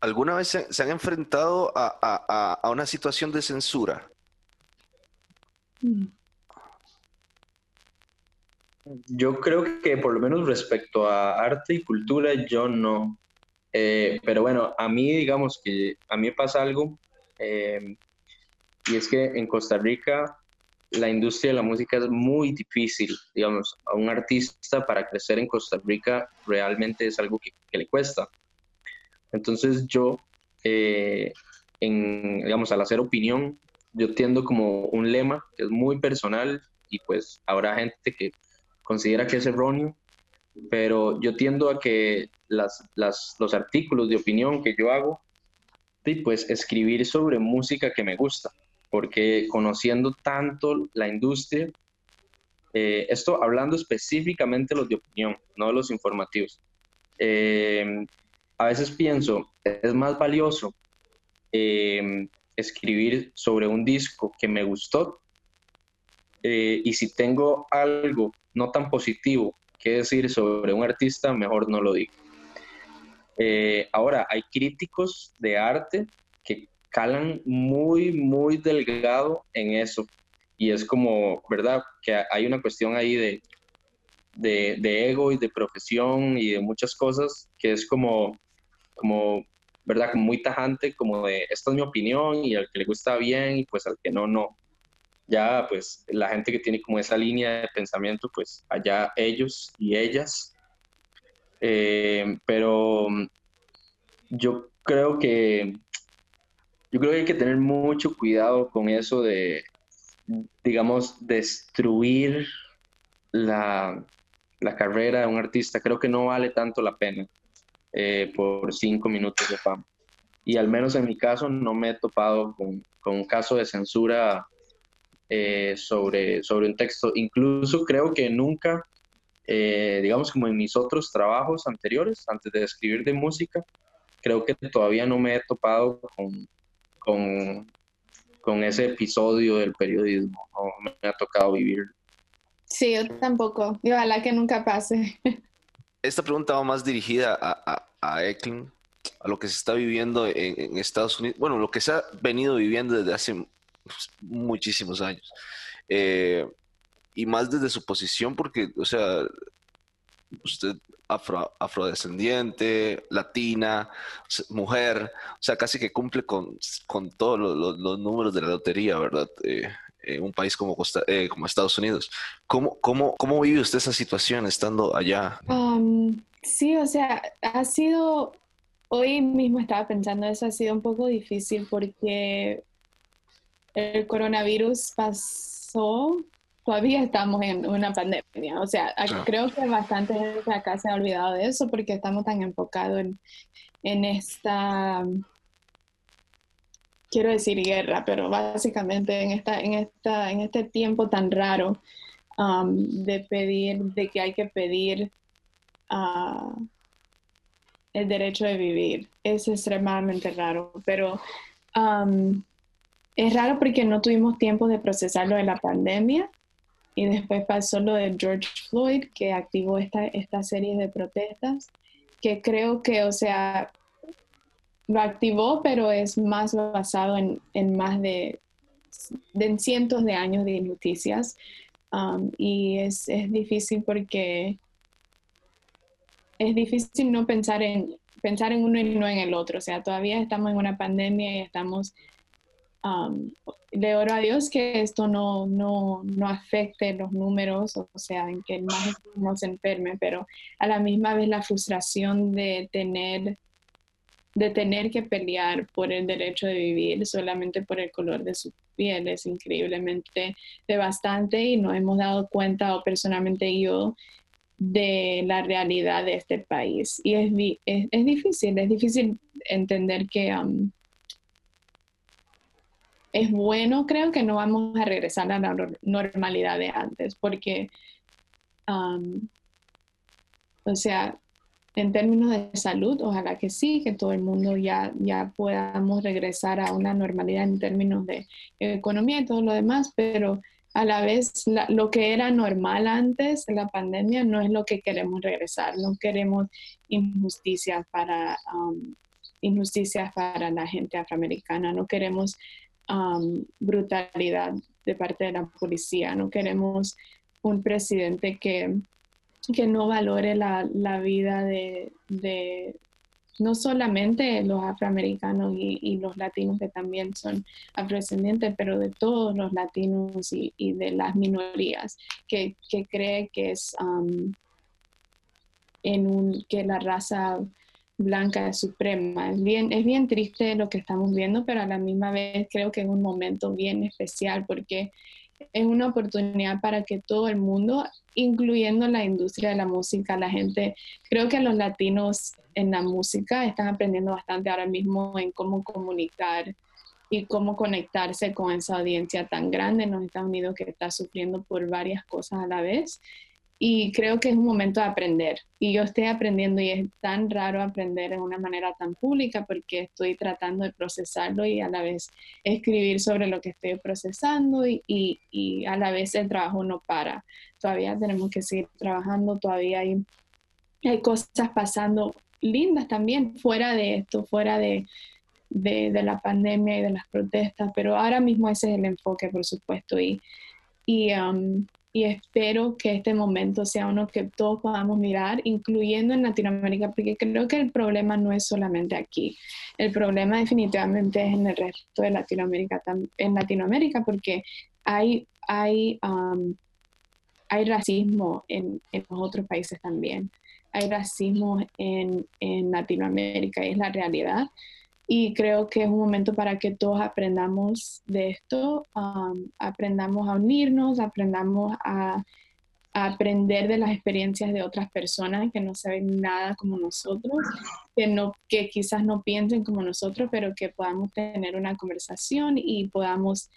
¿Alguna vez se, han enfrentado a, una situación de censura? Mm. Yo creo que por lo menos respecto a arte y cultura, yo no. Eh, pero bueno, a mí digamos que a mí pasa algo, eh, y es que en Costa Rica la industria de la música es muy difícil, digamos, a un artista para crecer en Costa Rica realmente es algo que, le cuesta. Entonces yo, eh, en, digamos, al hacer opinión, yo tiendo como un lema que es muy personal y pues habrá gente que considera que es erróneo, pero yo tiendo a que las, los artículos de opinión que yo hago, pues escribir sobre música que me gusta, porque conociendo tanto la industria, eh, esto hablando específicamente los de opinión, no los informativos, eh, a veces pienso, es más valioso eh, escribir sobre un disco que me gustó y si tengo algo no tan positivo que decir sobre un artista, mejor no lo digo. Eh, ahora, hay críticos de arte que calan muy, muy delgado en eso. Y es como, ¿verdad? Que hay una cuestión ahí de, de, ego y de profesión y de muchas cosas que es como, como, ¿verdad? Como muy tajante, como de, esta es mi opinión y al que le gusta bien y pues al que no, no ya pues la gente que tiene como esa línea de pensamiento, pues allá ellos y ellas. Eh, pero yo creo que yo creo que hay que tener mucho cuidado con eso de, digamos, destruir la, carrera de un artista. Creo que no vale tanto la pena eh, por cinco minutos de fama. Y al menos en mi caso no me he topado con, con un caso de censura eh, sobre, sobre un texto. Incluso creo que nunca, eh, digamos como en mis otros trabajos anteriores, antes de escribir de música, creo que todavía no me he topado con, con, con ese episodio del periodismo, no me ha tocado vivir. Sí, yo tampoco, y ojalá que nunca pase. Esta pregunta va más dirigida a, a, a Eklund, a lo que se está viviendo en, Estados Unidos, bueno, lo que se ha venido viviendo desde hace pues, muchísimos años. Eh, y más desde su posición, porque, o sea, usted afro, afrodescendiente, latina, mujer, o sea, casi que cumple con, con todos los, números de la lotería, ¿verdad? Eh, en un país como, eh, como Estados Unidos. ¿Cómo, cómo, ¿Cómo vive usted esa situación estando allá? Um, sí, o sea, ha sido, hoy mismo estaba pensando, eso ha sido un poco difícil porque el coronavirus pasó, todavía estamos en una pandemia. O sea, creo que bastante gente acá se ha olvidado de eso porque estamos tan enfocados en, esta, quiero decir guerra, pero básicamente en, esta, en, esta, en este tiempo tan raro um, de pedir, de que hay que pedir uh, el derecho de vivir. Es extremadamente raro, pero... Um, es raro porque no tuvimos tiempo de procesar lo de la pandemia y después pasó lo de George Floyd que activó esta, esta serie de protestas que creo que, o sea, lo activó, pero es más basado en, más de, de cientos de años de noticias. Um, y es, es, difícil porque es difícil no pensar en, pensar en uno y no en el otro. O sea, todavía estamos en una pandemia y estamos le oro a Dios que esto no, no, no, afecte los números, o sea, en que más no se enferme, pero a la misma vez la frustración de tener, de tener que pelear por el derecho de vivir solamente por el color de su piel es increíblemente devastante y no hemos dado cuenta, o personalmente yo, de la realidad de este país. Y es, es, es difícil, es difícil entender que es bueno, creo que no vamos a regresar a la normalidad de antes, porque, o sea, en términos de salud, ojalá que sí, que todo el mundo ya, ya podamos regresar a una normalidad en términos de economía y todo lo demás, pero a la vez lo que era normal antes de la pandemia no es lo que queremos regresar, no queremos injusticia para injusticias para la gente afroamericana, no queremos um, brutalidad de parte de la policía, no queremos un presidente que, que no valore la, la vida de, de, no solamente los afroamericanos y, los latinos que también son afrodescendientes, pero de todos los latinos y, de las minorías, que, que cree que es um, en un, que la raza blanca es suprema. Es bien, es bien triste lo que estamos viendo, pero a la misma vez creo que es un momento bien especial porque es una oportunidad para que todo el mundo, incluyendo la industria de la música, la gente, creo que los latinos en la música están aprendiendo bastante ahora mismo en cómo comunicar y cómo conectarse con esa audiencia tan grande en los Estados Unidos que está sufriendo por varias cosas a la vez y creo que es un momento de aprender. Y yo estoy aprendiendo y es tan raro aprender de una manera tan pública porque estoy tratando de procesarlo y a la vez escribir sobre lo que estoy procesando y, y, a la vez el trabajo no para. Todavía tenemos que seguir trabajando, todavía hay, hay cosas pasando lindas también fuera de esto, fuera de, de, de, la pandemia y de las protestas, pero ahora mismo ese es el enfoque, por supuesto. Y, y um, y espero que este momento sea uno que todos podamos mirar, incluyendo en Latinoamérica, porque creo que el problema no es solamente aquí. El problema definitivamente es en el resto de Latinoamérica, en Latinoamérica porque hay, hay, um, hay racismo en, en, otros países también. Hay racismo en, en Latinoamérica es la realidad. Y creo que es un momento para que todos aprendamos de esto, aprendamos a unirnos, aprendamos a, aprender de las experiencias de otras personas que no saben nada como nosotros, que, no, que quizás no piensen como nosotros, pero que podamos tener una conversación y podamos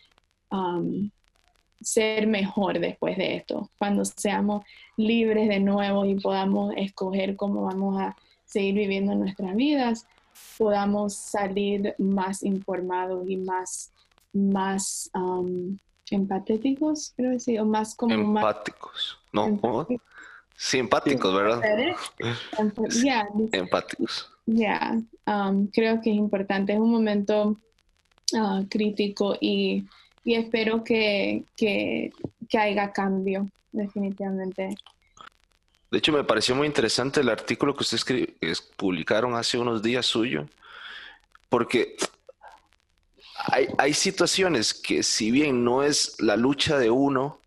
ser mejor después de esto, cuando seamos libres de nuevo y podamos escoger cómo vamos a seguir viviendo nuestras vidas podamos salir más informados y más, más um, empatéticos, creo decir, o más como... Empáticos, ¿no? Empáticos. Sí, empáticos, ¿verdad? Yeah. empáticos. Ya, um, creo que es importante, es un momento uh, crítico y, y espero que, que, que haya cambio, definitivamente. De hecho, me pareció muy interesante el artículo que ustedes publicaron hace unos días suyo, porque hay, situaciones que si bien no es la lucha de uno,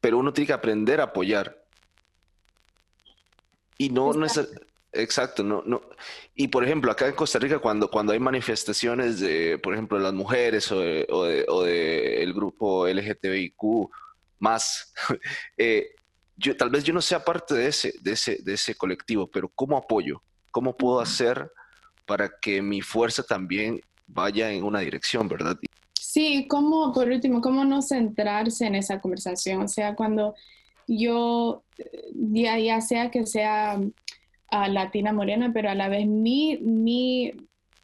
pero uno tiene que aprender a apoyar. Y no, no es... Exacto, no, no. Y por ejemplo, acá en Costa Rica, cuando, cuando hay manifestaciones de, por ejemplo, de las mujeres o del de, o de, el grupo LGTBIQ más, eh, yo, tal vez yo no sea parte de ese, de ese, de ese colectivo, pero ¿cómo apoyo? ¿Cómo puedo hacer para que mi fuerza también vaya en una dirección, verdad? Sí, como por último, cómo no centrarse en esa conversación, o sea, cuando yo, ya, ya sea que sea uh, latina morena, pero a la vez mi, mi,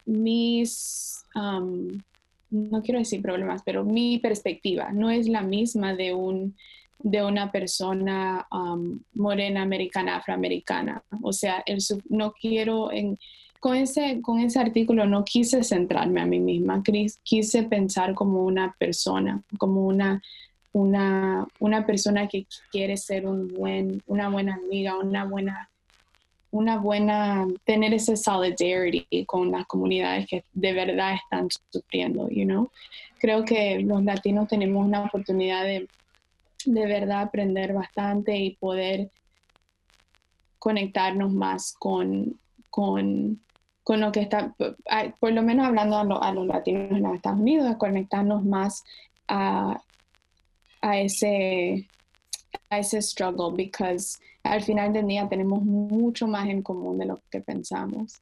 mis, no quiero decir problemas, pero mi perspectiva no es la misma de un de una persona um, morena americana, afroamericana. O sea, no quiero, en, con, ese, con ese artículo no quise centrarme a mí misma, quise pensar como una persona, como una, una, una persona que quiere ser un buen, una buena amiga, una buena una buena, tener ese solidarity con las comunidades que de verdad están sufriendo, you know. Creo que los latinos tenemos una oportunidad de de verdad aprender bastante y poder conectarnos más con, con, lo que está, por lo menos hablando a, los latinos en los Estados Unidos, conectarnos más a, ese a ese struggle because al final del día tenemos mucho más en común de lo que pensamos.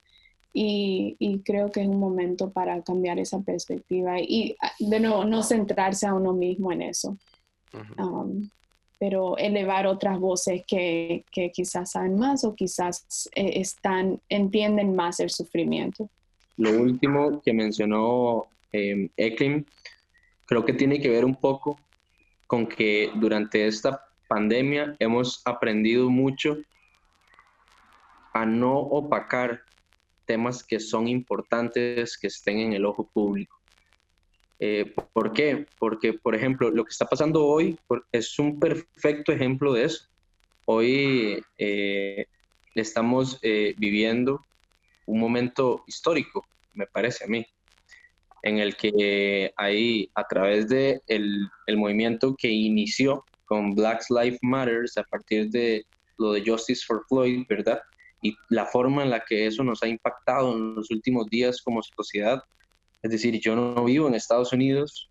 Y, y, creo que es un momento para cambiar esa perspectiva y de nuevo no centrarse a uno mismo en eso Um, pero elevar otras voces que, que, quizás saben más o quizás eh, están, entienden más el sufrimiento. Lo último que mencionó eh, creo que tiene que ver un poco con que durante esta pandemia hemos aprendido mucho a no opacar temas que son importantes que estén en el ojo público. Eh, ¿Por qué? Porque, por ejemplo, lo que está pasando hoy es un perfecto ejemplo de eso. Hoy eh, estamos eh, viviendo un momento histórico, me parece a mí, en el que hay, a través de el, movimiento que inició con Black Lives Matter a partir de lo de Justice for Floyd, ¿verdad? Y la forma en la que eso nos ha impactado en los últimos días como sociedad. Es decir, yo no vivo en Estados Unidos,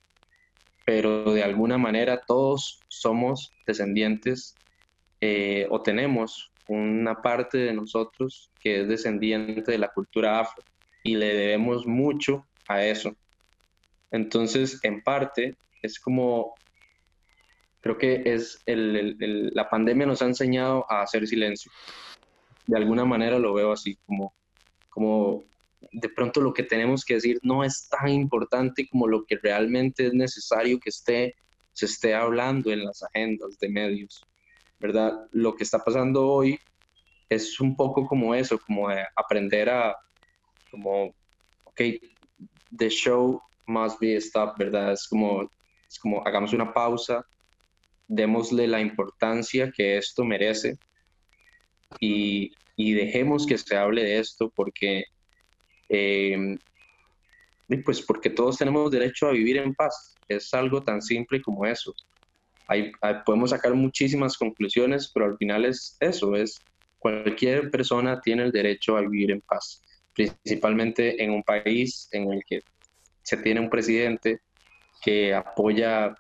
pero de alguna manera todos somos descendientes eh, o tenemos una parte de nosotros que es descendiente de la cultura afro y le debemos mucho a eso. Entonces, en parte, es como, creo que es la pandemia nos ha enseñado a hacer silencio de alguna manera lo veo así, como, como de pronto lo que tenemos que decir no es tan importante como lo que realmente es necesario que esté, se esté hablando en las agendas de medios, ¿verdad? Lo que está pasando hoy es un poco como eso, como aprender a, como, ok, the show must be stopped, ¿verdad? Es como, es como hagamos una pausa, démosle la importancia que esto merece y, dejemos que se hable de esto porque, em, pues porque todos tenemos derecho a vivir en paz. Es algo tan simple como eso. Hay, podemos sacar muchísimas conclusiones, pero al final es eso, es cualquier persona tiene el derecho a vivir en paz, principalmente en un país en el que se tiene un presidente que apoya,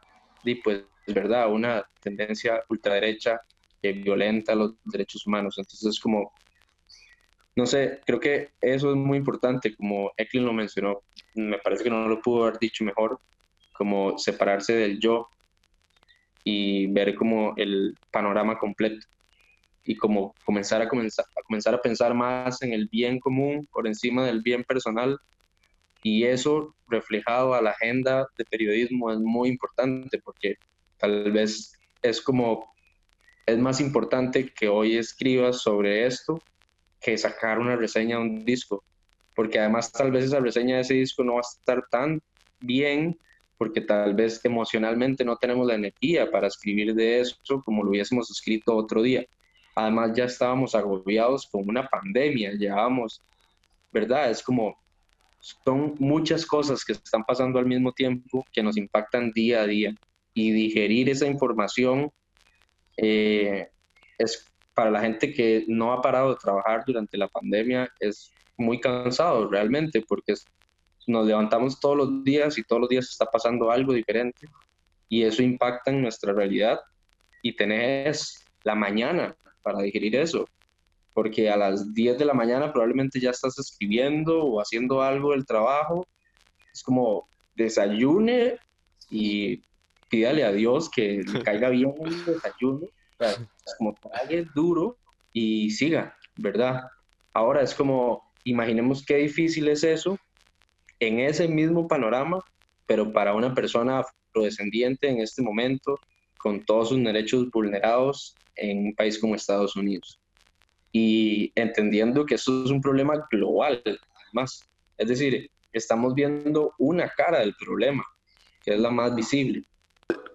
y pues, verdad, una tendencia ultraderecha que violenta los derechos humanos. Entonces, es como, no sé, creo que eso es muy importante, como Eklund lo mencionó, me parece que no lo pudo haber dicho mejor, como separarse del yo y ver como el panorama completo y como comenzar a, comenzar, a comenzar a pensar más en el bien común por encima del bien personal y eso reflejado a la agenda de periodismo es muy importante porque tal vez es como es más importante que hoy escribas sobre esto que sacar una reseña de un disco, porque además tal vez esa reseña de ese disco no va a estar tan bien porque tal vez emocionalmente no tenemos la energía para escribir de eso como lo hubiésemos escrito otro día. Además ya estábamos agobiados con una pandemia, llevábamos, ¿verdad? Es como, son muchas cosas que están pasando al mismo tiempo que nos impactan día a día y digerir esa información eh, es para la gente que no ha parado de trabajar durante la pandemia, es muy cansado realmente, porque nos levantamos todos los días y todos los días está pasando algo diferente y eso impacta en nuestra realidad y tenés la mañana para digerir eso, porque a las 10 de la mañana probablemente ya estás escribiendo o haciendo algo del trabajo, es como desayune y pídale a Dios que le caiga bien el desayuno, es como trague duro y siga, ¿verdad? Ahora es como, imaginemos qué difícil es eso en ese mismo panorama, pero para una persona afrodescendiente en este momento, con todos sus derechos vulnerados en un país como Estados Unidos. Y entendiendo que eso es un problema global, más. Es decir, estamos viendo una cara del problema, que es la más visible.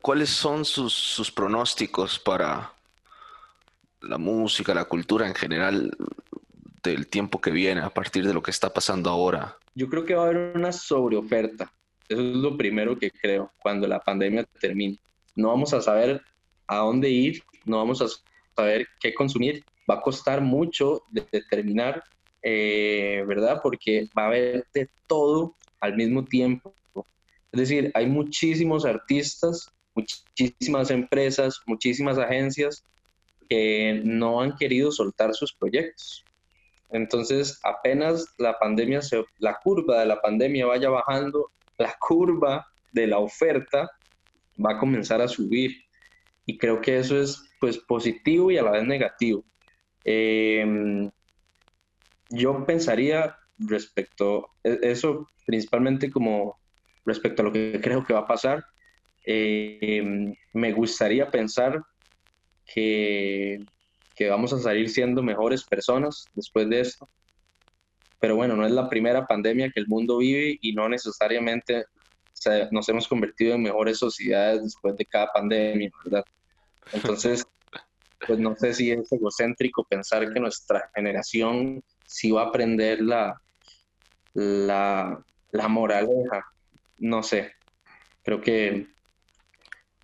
¿Cuáles son sus, pronósticos para la música, la cultura en general del tiempo que viene a partir de lo que está pasando ahora? Yo creo que va a haber una sobreoferta. Eso es lo primero que creo cuando la pandemia termine. No vamos a saber a dónde ir, no vamos a saber qué consumir. Va a costar mucho determinar, eh, ¿verdad? Porque va a haber de todo al mismo tiempo. Es decir, hay muchísimos artistas muchísimas empresas, muchísimas agencias que no han querido soltar sus proyectos. Entonces, apenas la pandemia, se, la curva de la pandemia vaya bajando, la curva de la oferta va a comenzar a subir. Y creo que eso es pues positivo y a la vez negativo. Em, yo pensaría respecto e, eso, principalmente como respecto a lo que creo que va a pasar, eh, me gustaría pensar que, que, vamos a salir siendo mejores personas después de esto, pero bueno, no es la primera pandemia que el mundo vive y no necesariamente nos hemos convertido en mejores sociedades después de cada pandemia, ¿verdad? Entonces, pues no sé si es egocéntrico pensar que nuestra generación sí va a aprender la, la, la moraleja, no sé, creo que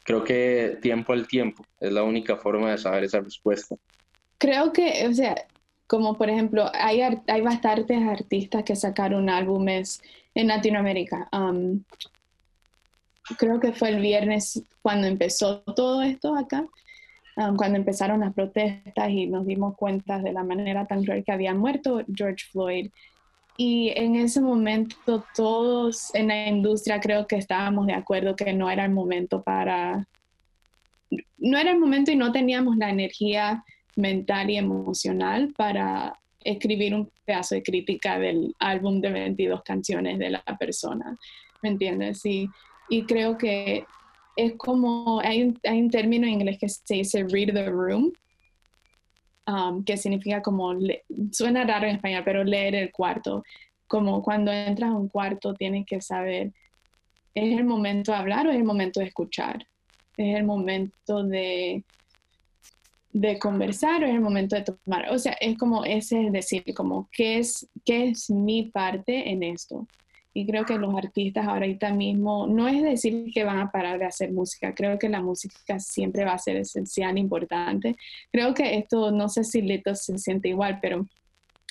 creo que tiempo al tiempo es la única forma de saber esa respuesta. Creo que, o sea, como por ejemplo, hay, hay bastantes artistas que sacaron álbumes en Latinoamérica. Um, creo que fue el viernes cuando empezó todo esto acá, cuando empezaron las protestas y nos dimos cuenta de la manera tan cruel que había muerto George Floyd. Y en ese momento todos en la industria creo que estábamos de acuerdo que no era el momento para, no era el momento y no teníamos la energía mental y emocional para escribir un pedazo de crítica del álbum de 22 canciones de la persona, ¿me entiendes? Y, y creo que es como, hay hay un término en inglés que se dice read the room, um, que significa como, suena raro en español, pero leer el cuarto. Como cuando entras a un cuarto tienes que saber, ¿es el momento de hablar o es el momento de escuchar? ¿Es el momento de de conversar o es el momento de tomar. O sea, es como ese es decir, como qué es, qué es mi parte en esto. Y creo que los artistas ahorita mismo, no es decir que van a parar de hacer música, creo que la música siempre va a ser esencial, importante. Creo que esto, no sé si Lito se siente igual, pero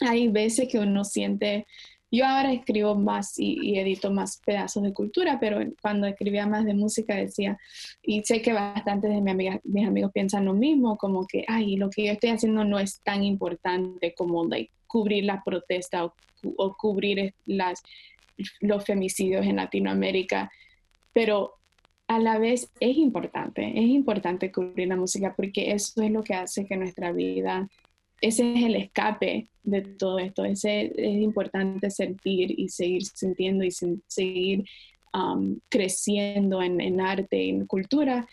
hay veces que uno siente yo ahora escribo más y, edito más pedazos de cultura, pero cuando escribía más de música decía, y sé que bastantes de mis, amigos piensan lo mismo, como que, ay, lo que yo estoy haciendo no es tan importante como like, cubrir la protesta o, cubrir las, los femicidios en Latinoamérica, pero a la vez es importante, es importante cubrir la música porque eso es lo que hace que nuestra vida ese es el escape de todo esto. Ese, es importante sentir y seguir sintiendo y seguir um, creciendo en, arte y en cultura.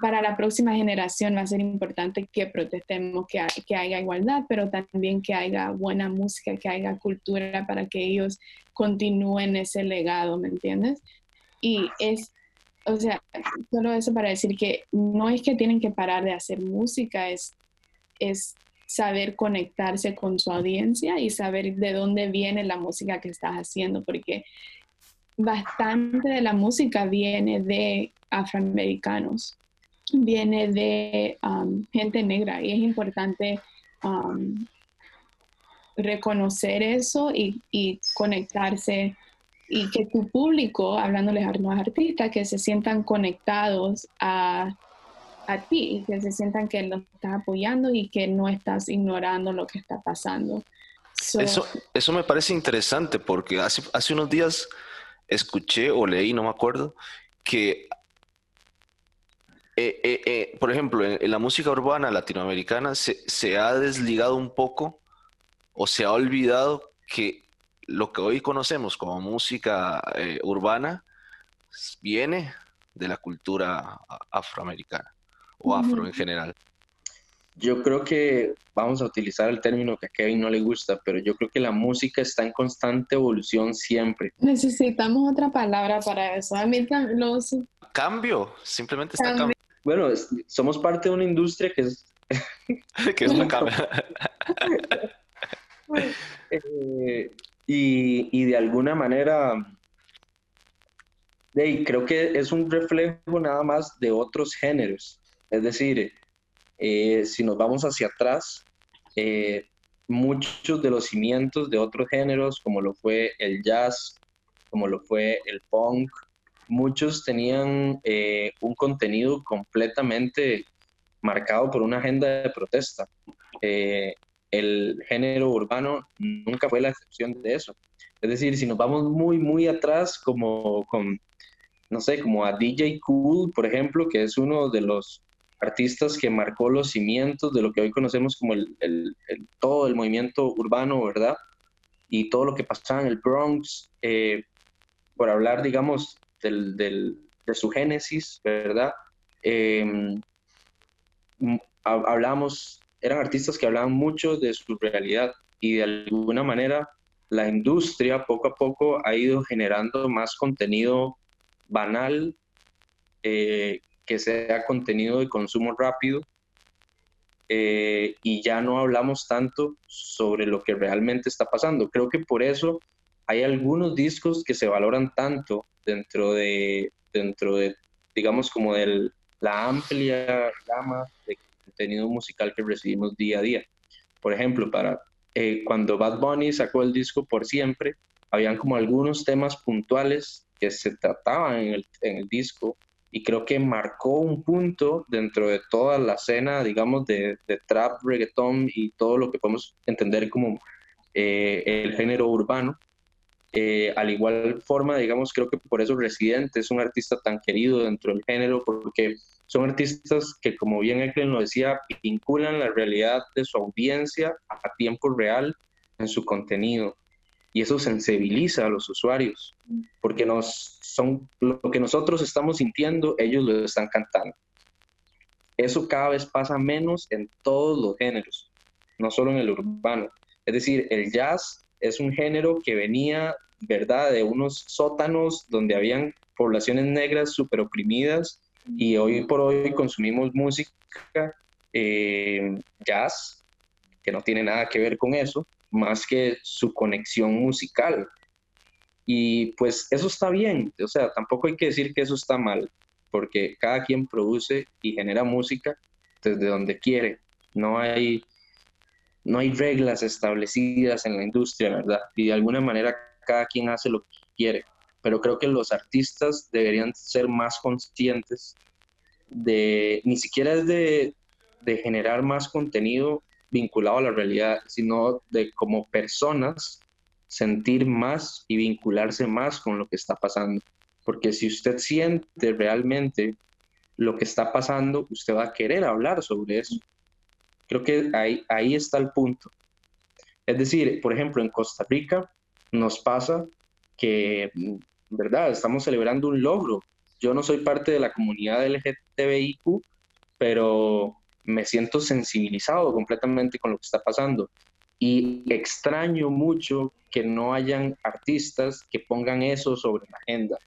Para la próxima generación va a ser importante que protestemos, que, que haya igualdad, pero también que haya buena música, que haya cultura para que ellos continúen ese legado, ¿me entiendes? Y es o sea, solo eso para decir que no es que tienen que parar de hacer música, es es saber conectarse con su audiencia y saber de dónde viene la música que estás haciendo, porque bastante de la música viene de afroamericanos, viene de um, gente negra y es importante um, reconocer eso y, y, conectarse y que tu público, hablándoles a los artistas, que se sientan conectados a a ti, que se sientan que los estás apoyando y que no estás ignorando lo que está pasando. eso, eso me parece interesante porque hace, hace unos días escuché o leí, no me acuerdo, que, eh, eh, eh, por ejemplo, en, la música urbana latinoamericana se, se ha desligado un poco o se ha olvidado que lo que hoy conocemos como música urbana viene de la cultura afroamericana o afro en general? Yo creo que vamos a utilizar el término que a Kevin no le gusta, pero yo creo que la música está en constante evolución siempre. Necesitamos otra palabra para eso. A mí los... Cambio, simplemente está cambiando. Bueno, somos parte de una industria que es... que es una cambio. Eh, y, y de alguna manera creo que es un reflejo nada más de otros géneros. Es decir, eh, si nos vamos hacia atrás, eh, muchos de los cimientos de otros géneros, como lo fue el jazz, como lo fue el punk, muchos tenían eh, un contenido completamente marcado por una agenda de protesta. el género urbano nunca fue la excepción de eso. Es decir, si nos vamos muy, muy atrás, como con, no sé, como a DJ Cool, por ejemplo, que es uno de los artistas que marcó los cimientos de lo que hoy conocemos como el, todo el movimiento urbano, ¿verdad? Y todo lo que pasaba en el Bronx, eh, por hablar, digamos, de su génesis, ¿verdad? Em, hablamos, eran artistas que hablaban mucho de su realidad, y de alguna manera la industria poco a poco ha ido generando más contenido banal, eh, que sea contenido de consumo rápido, eh, y ya no hablamos tanto sobre lo que realmente está pasando. Creo que por eso hay algunos discos que se valoran tanto dentro de, dentro de digamos, como de la amplia gama de contenido musical que recibimos día a día. Por ejemplo, para eh, cuando Bad Bunny sacó el disco Por Siempre, habían como algunos temas puntuales que se trataban en el, en el disco y creo que marcó un punto dentro de toda la escena, digamos, de, trap, reggaeton y todo lo que podemos entender como eh, el género urbano. Eh, al igual forma, digamos, creo que por eso Residente es un artista tan querido dentro del género, porque son artistas que, como bien Eklen lo decía, vinculan la realidad de su audiencia a tiempo real en su contenido. Y eso sensibiliza a los usuarios, porque nos, son, lo que nosotros estamos sintiendo, ellos lo están cantando. Eso cada vez pasa menos en todos los géneros, no solo en el urbano. Es decir, el jazz es un género que venía, ¿verdad?, de unos sótanos donde habían poblaciones negras súper oprimidas y hoy por hoy consumimos música, eh, jazz, que no tiene nada que ver con eso, más que su conexión musical. Y pues eso está bien, o sea, tampoco hay que decir que eso está mal, porque cada quien produce y genera música desde donde quiere. No hay, no hay reglas establecidas en la industria, ¿verdad? Y de alguna manera cada quien hace lo que quiere pero creo que los artistas deberían ser más conscientes de, ni siquiera es de, de generar más contenido vinculado a la realidad, sino de como personas sentir más y vincularse más con lo que está pasando. Porque si usted siente realmente lo que está pasando, usted va a querer hablar sobre eso. Creo que ahí, ahí está el punto. Es decir, por ejemplo, en Costa Rica nos pasa que ¿verdad? Estamos celebrando un logro. Yo no soy parte de la comunidad LGTBIQ, pero me siento sensibilizado completamente con lo que está pasando. Y extraño mucho que no hayan artistas que pongan eso sobre la agenda.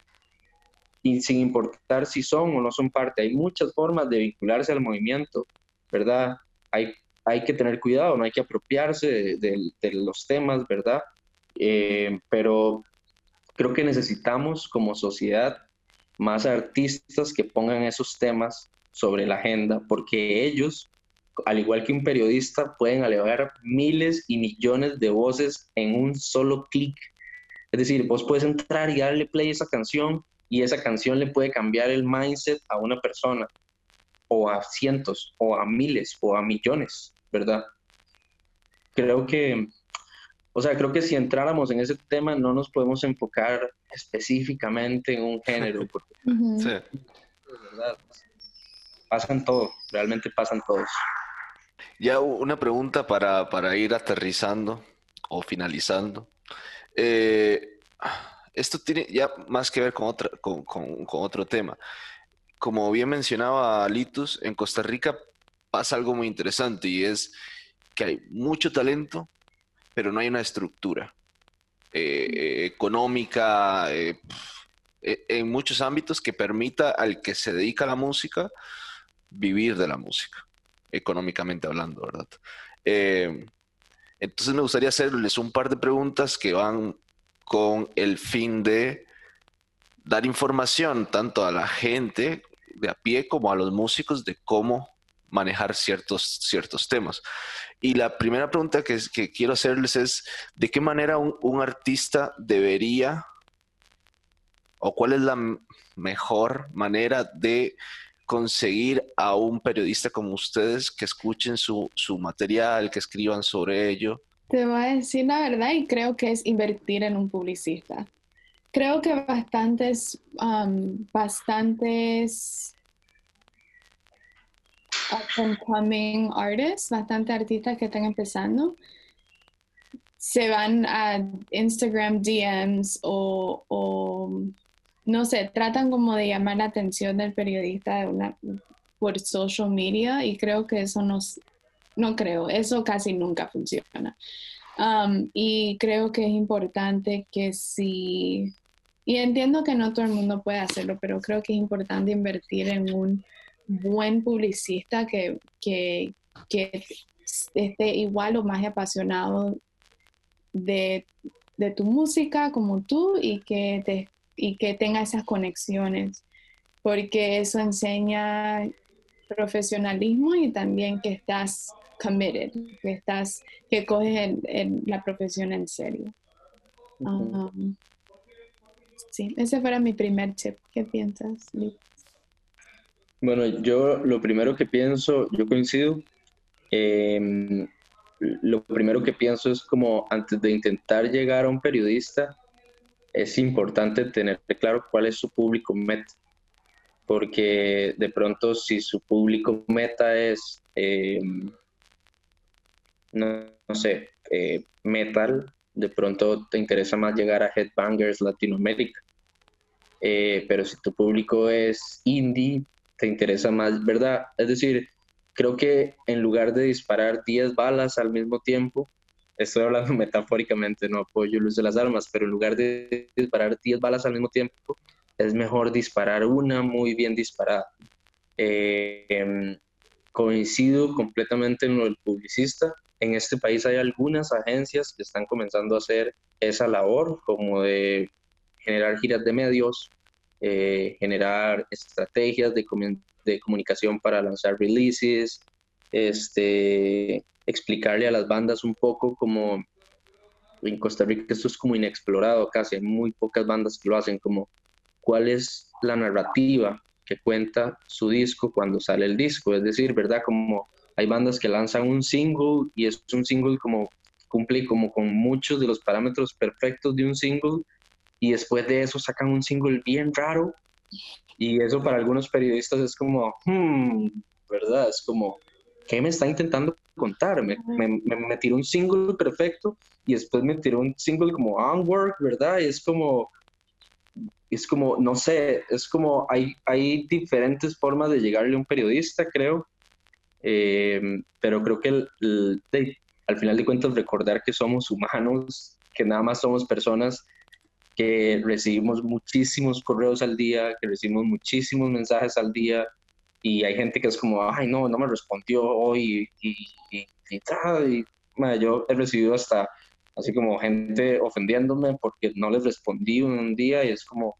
Y sin importar si son o no son parte, hay muchas formas de vincularse al movimiento, ¿verdad? Hay, hay que tener cuidado, no hay que apropiarse de, los temas, ¿verdad? Eh, pero Creo que necesitamos como sociedad más artistas que pongan esos temas sobre la agenda, porque ellos, al igual que un periodista, pueden elevar miles y millones de voces en un solo clic. Es decir, vos puedes entrar y darle play a esa canción y esa canción le puede cambiar el mindset a una persona, o a cientos, o a miles, o a millones, ¿verdad? Creo que o sea, creo que si entráramos en ese tema no nos podemos enfocar específicamente en un género. Porque, sí. verdad, pasan todos, realmente pasan todos. Ya una pregunta para, para ir aterrizando o finalizando. Eh, esto tiene ya más que ver con, otra, con, con, con otro tema. Como bien mencionaba Litus, en Costa Rica pasa algo muy interesante y es que hay mucho talento, pero no hay una estructura eh, económica eh, e, en muchos ámbitos que permita al que se dedica a la música vivir de la música, económicamente hablando, ¿verdad? Eh, entonces me gustaría hacerles un par de preguntas que van con el fin de dar información tanto a la gente de a pie como a los músicos de cómo manejar ciertos, ciertos temas. Y la primera pregunta que, quiero hacerles es, ¿de qué manera un, artista debería o cuál es la mejor manera de conseguir a un periodista como ustedes que escuchen su, su, material, que escriban sobre ello? Te voy a decir la verdad y creo que es invertir en un publicista. Creo que bastantes, um, bastantes upcoming artists, bastante artistas que están empezando, se van a Instagram DMs o, no sé, tratan como de llamar la atención del periodista por social media y creo que eso no, no creo, eso casi nunca funciona. Um, y creo que es importante que si, y entiendo que no todo el mundo puede hacerlo, pero creo que es importante invertir en un buen publicista que, que, que esté igual o más apasionado de, de, tu música como tú y que, te, y que tenga esas conexiones, porque eso enseña profesionalismo y también que estás committed, que estás, que coges la profesión en serio. Um, sí, ese fuera mi primer tip. ¿Qué piensas, Bueno, yo lo primero que pienso, yo coincido. Em, lo primero que pienso es como antes de intentar llegar a un periodista, es importante tener claro cuál es su público meta. Porque de pronto si su público meta es em, no, sé, eh, metal, de pronto te interesa más llegar a Headbangers Latinoamérica. Eh, pero si tu público es indie, te interesa más, ¿verdad? Es decir, creo que en lugar de disparar 10 balas al mismo tiempo, estoy hablando metafóricamente, no apoyo luz de las armas, pero en lugar de disparar 10 balas al mismo tiempo, es mejor disparar una muy bien disparada. Eh, em, coincido completamente en lo del publicista. En este país hay algunas agencias que están comenzando a hacer esa labor, como de generar giras de medios, eh, generar estrategias de, de, comunicación para lanzar releases, este, explicarle a las bandas un poco como en Costa Rica esto es como inexplorado casi, hay muy pocas bandas que lo hacen, como cuál es la narrativa que cuenta su disco cuando sale el disco, es decir, ¿verdad? Como hay bandas que lanzan un single y es un single como cumple como con muchos de los parámetros perfectos de un single y después de eso sacan un single bien raro y eso para algunos periodistas es como, hmm, ¿verdad? Es como, ¿qué me está intentando contar? Me, me, tiró un single perfecto y después me tiró un single como Onward, ¿verdad? Y es como, es como, no sé, es como, hay, hay diferentes formas de llegarle a un periodista, creo, eh, pero creo que al final de cuentas recordar que somos humanos, que nada más somos personas que recibimos muchísimos correos al día, que recibimos muchísimos mensajes al día y hay gente que es como, ay no, no me respondió hoy y, y, y, yo he recibido hasta así como gente ofendiéndome porque no les respondí un día y es como,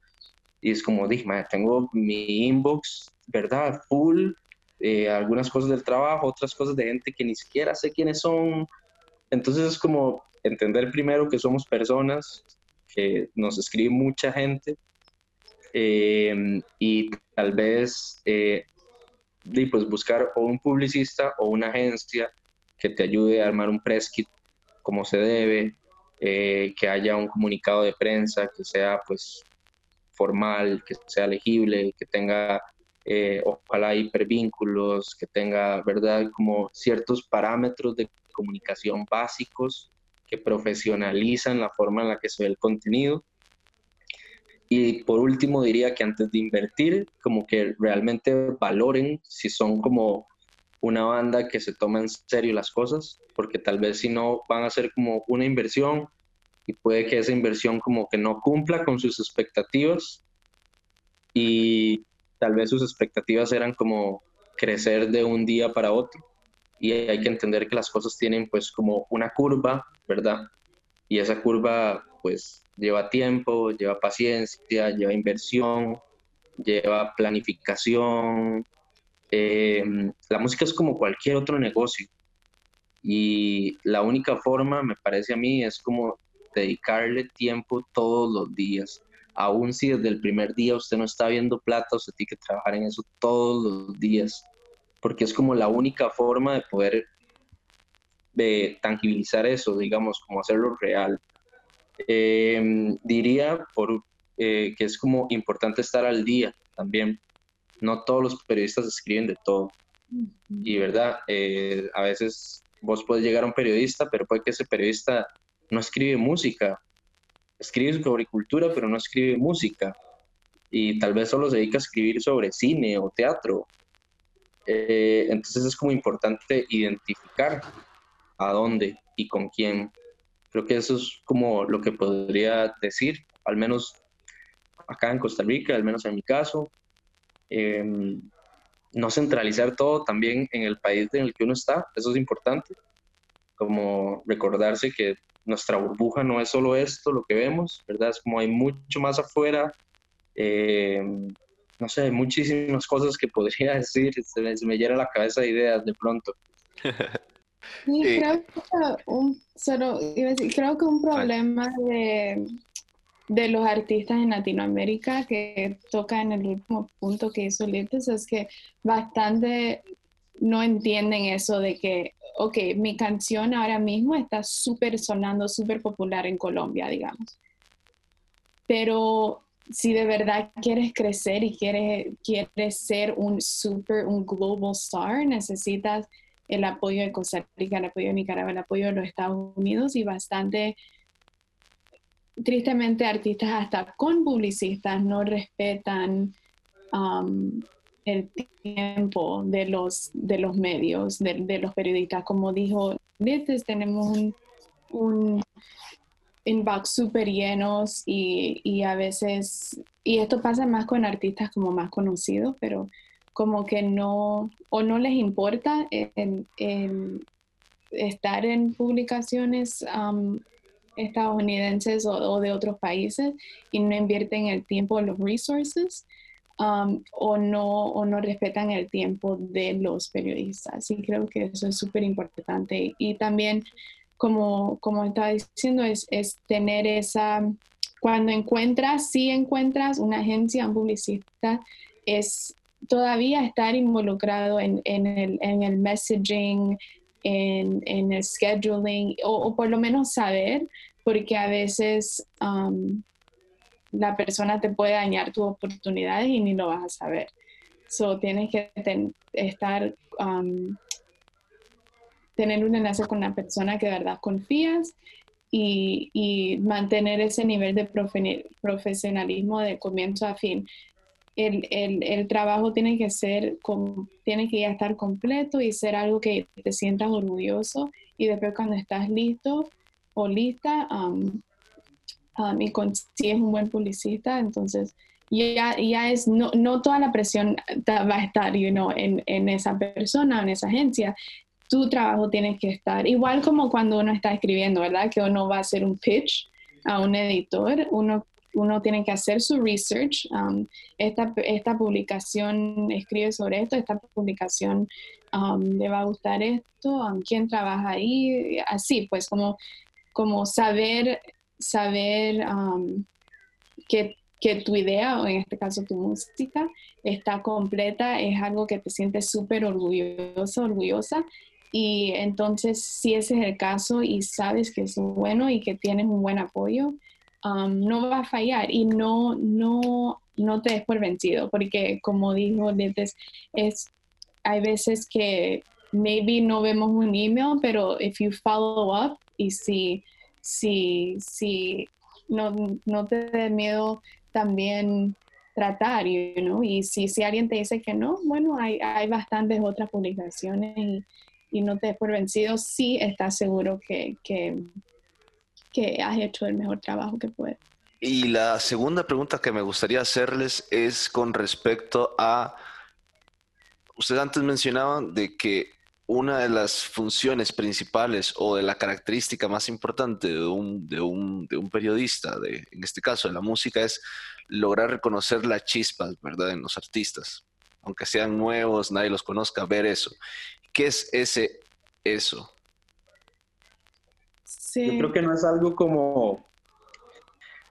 y es como, dije, tengo mi inbox, ¿verdad? Full eh, algunas cosas del trabajo, otras cosas de gente que ni siquiera sé quiénes son. Entonces es como entender primero que somos personas, que nos escribe mucha gente eh, y tal vez eh, pues buscar o un publicista o una agencia que te ayude a armar un press kit como se debe, que haya un comunicado de prensa que sea pues formal, que sea legible, que tenga eh, ojalá hipervínculos, que tenga, ¿verdad? Como ciertos parámetros de comunicación básicos que profesionalizan la forma en la que se ve el contenido. Y por último diría que antes de invertir, como que realmente valoren si son como una banda que se toma en serio las cosas, porque tal vez si no van a ser como una inversión y puede que esa inversión como que no cumpla con sus expectativas y tal vez sus expectativas eran como crecer de un día para otro y hay que entender que las cosas tienen pues como una curva, ¿verdad? Y esa curva pues lleva tiempo, lleva paciencia, lleva inversión, lleva planificación. Em, la música es como cualquier otro negocio y la única forma, me parece a mí, es como dedicarle tiempo todos los días aún si desde el primer día usted no está viendo plata, usted tiene que trabajar en eso todos los días, porque es como la única forma de poder de tangibilizar eso, digamos, como hacerlo real. Em, diría por, eh, que es como importante estar al día también. No todos los periodistas escriben de todo. Y verdad, eh, a veces vos puedes llegar a un periodista, pero puede que ese periodista no escribe música escribe sobre cultura, pero no escribe música. Y tal vez solo se dedica a escribir sobre cine o teatro. Eh, entonces es como importante identificar a dónde y con quién. Creo que eso es como lo que podría decir, al menos acá en Costa Rica, al menos en mi caso. Em, no centralizar todo también en el país en el que uno está, eso es importante, como recordarse que nuestra burbuja no es solo esto, lo que vemos, ¿verdad? Es como hay mucho más afuera, em, no sé, hay muchísimas cosas que podría decir, se me, se me llena la cabeza de ideas de pronto. Sí, creo que un, solo, creo que un problema de, de los artistas en Latinoamérica que toca en el último punto que hizo Lites es que bastante no entienden eso de que, ok, mi canción ahora mismo está súper sonando, súper popular en Colombia, digamos. Pero si de verdad quieres crecer y quieres, quieres ser un super, un global star, necesitas el apoyo de Costa Rica, el apoyo de Nicaragua, el apoyo de los Estados Unidos y bastante, tristemente, artistas hasta con publicistas no respetan um, el tiempo de los, de los medios, de, los periodistas. Como dijo Liz, tenemos un, un inbox súper llenos y, y a veces, y esto pasa más con artistas como más conocidos, pero como que no, o no les importa estar en publicaciones estadounidenses o, de otros países y no invierten el tiempo en los resources o, no, o no respetan el tiempo de los periodistas. Y creo que eso es súper importante. Y también, como, como estaba diciendo, es, es tener esa, cuando encuentras, si encuentras una agencia, un publicista, es todavía estar involucrado en, el, messaging, en, el scheduling, o, por lo menos saber, porque a veces um, la persona te puede dañar tus oportunidades y ni lo vas a saber. So tienes que estar, um, tener un enlace con la persona que de verdad confías y, y mantener ese nivel de profesionalismo de comienzo a fin el, trabajo tiene que ser, tiene que ya estar completo y ser algo que te sientas orgulloso y después cuando estás listo o lista um, um, y consigues un buen publicista, entonces ya, ya es, no, no toda la presión va a estar you know, en, en esa persona, en esa agencia, tu trabajo tiene que estar, igual como cuando uno está escribiendo, ¿verdad? Que uno va a hacer un pitch a un editor, uno uno tiene que hacer su research. Um, esta, esta, publicación escribe sobre esto, esta publicación um, le va a gustar esto, um, quién trabaja ahí, así, pues como, como saber, saber que, que, tu idea, o en este caso tu música, está completa, es algo que te sientes súper orgulloso, orgullosa. Y entonces, si ese es el caso y sabes que es bueno y que tienes un buen apoyo, No va a fallar y no, no, no te des por vencido, porque como dijo Lites, es, hay veces que maybe no vemos un email, pero if you follow up y si, si, si no, no te dé miedo también tratar, you know? y si, si alguien te dice que no, bueno, hay, hay bastantes otras publicaciones y, y no te des por vencido si estás seguro que, que, que has hecho el mejor trabajo que puedes. Y la segunda pregunta que me gustaría hacerles es con respecto a, ustedes antes mencionaban de que una de las funciones principales o de la característica más importante de un, de un, de un periodista, de, en este caso de la música, es lograr reconocer las chispas, ¿verdad?, en los artistas. Aunque sean nuevos, nadie los conozca, ver eso. ¿Qué es ese eso? Yo creo que no es algo como,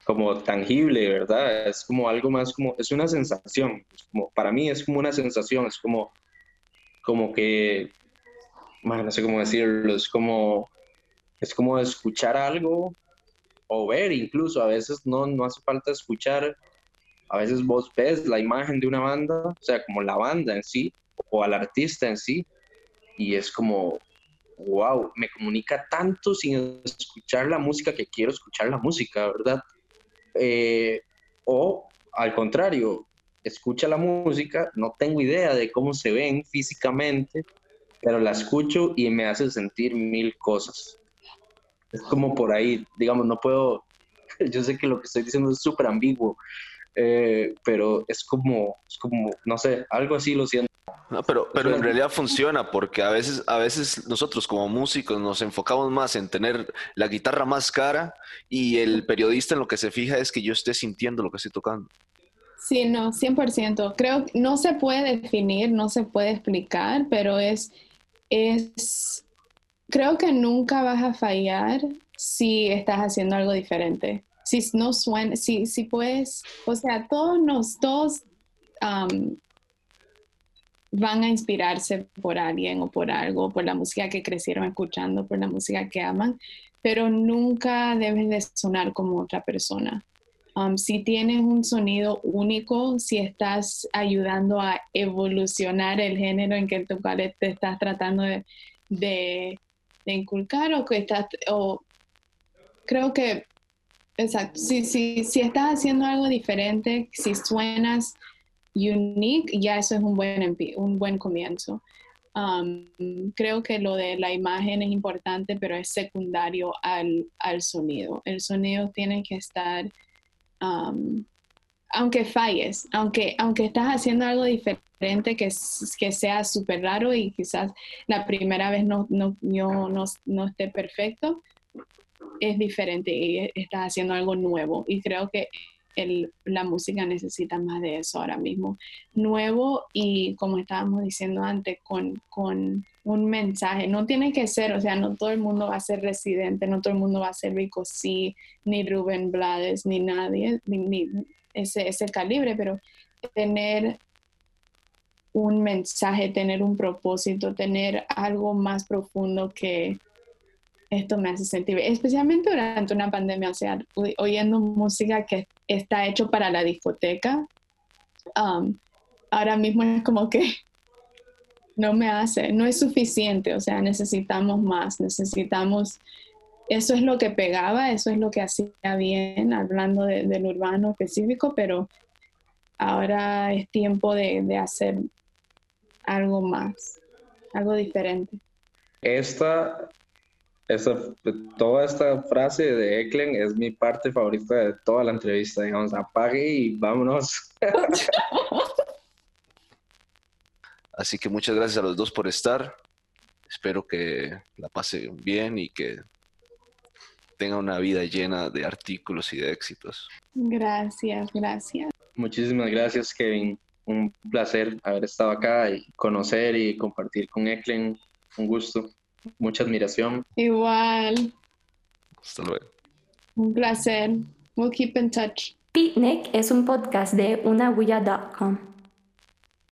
como tangible, ¿verdad? Es como algo más como, es una sensación. como, para mí es como una sensación, es como, como que, no sé cómo decirlo, es como, es como escuchar algo o ver incluso, a veces no, no hace falta escuchar, a veces vos ves la imagen de una banda, o sea, como la banda en sí, o al artista en sí, y es como, wow, me comunica tanto sin escuchar la música que quiero escuchar la música, ¿verdad? Eh, o al contrario, escucha la música, no tengo idea de cómo se ven físicamente, pero la escucho y me hace sentir mil cosas. es como por ahí, digamos, no puedo, yo sé que lo que estoy diciendo es súper ambiguo, eh, pero es como, es como, no sé, algo así lo siento. No, pero, pero en realidad funciona porque a veces, a veces nosotros como músicos nos enfocamos más en tener la guitarra más cara y el periodista en lo que se fija es que yo esté sintiendo lo que estoy tocando. Sí, no, 100%. Creo que no se puede definir, no se puede explicar, pero es, es, creo que nunca vas a fallar si estás haciendo algo diferente. Si no suena, si, si puedes, o sea, todos nos, todos van a inspirarse por alguien o por algo, por la música que crecieron escuchando, por la música que aman, pero nunca debes de sonar como otra persona. Um, si tienes un sonido único, si estás ayudando a evolucionar el género en que tú te estás tratando de, de, inculcar o que estás, o creo que, exacto, si, si, si estás haciendo algo diferente, si suenas unique, ya eso es un buen, un buen comienzo. Um, creo que lo de la imagen es importante, pero es secundario al, al sonido. El sonido tiene que estar, um, aunque falles, aunque, aunque estás haciendo algo diferente que, que sea súper raro y quizás la primera vez no, no, no, no esté perfecto, es diferente y estás haciendo algo nuevo. Y creo que la música necesita más de eso ahora mismo. Nuevo y como estábamos diciendo antes, con, con un mensaje. No tiene que ser, o sea, no todo el mundo va a ser residente, no todo el mundo va a ser Rico sí, ni Rubén Blades, ni nadie, ni, ese, ese calibre, pero tener un mensaje, tener un propósito, tener algo más profundo que, esto me hace sentir, especialmente durante una pandemia, o sea, oyendo música que está hecho para la discoteca, um, ahora mismo es como que no me hace, no es suficiente, o sea, necesitamos más, necesitamos, eso es lo que pegaba, eso es lo que hacía bien, hablando del urbano específico, pero ahora es tiempo de, de hacer algo más, algo diferente. Esta toda esta frase de Eklen es mi parte favorita de toda la entrevista. Digamos, apague y vámonos. Así que muchas gracias a los dos por estar. Espero que la pasen bien y que tengan una vida llena de artículos y de éxitos. Gracias, gracias. Muchísimas gracias, Kevin. Un placer haber estado acá y conocer y compartir con Eklen. Un gusto mucha admiración. Igual. Hasta luego. Un placer. We'll keep in touch. Picnic es un podcast de unahuya.com.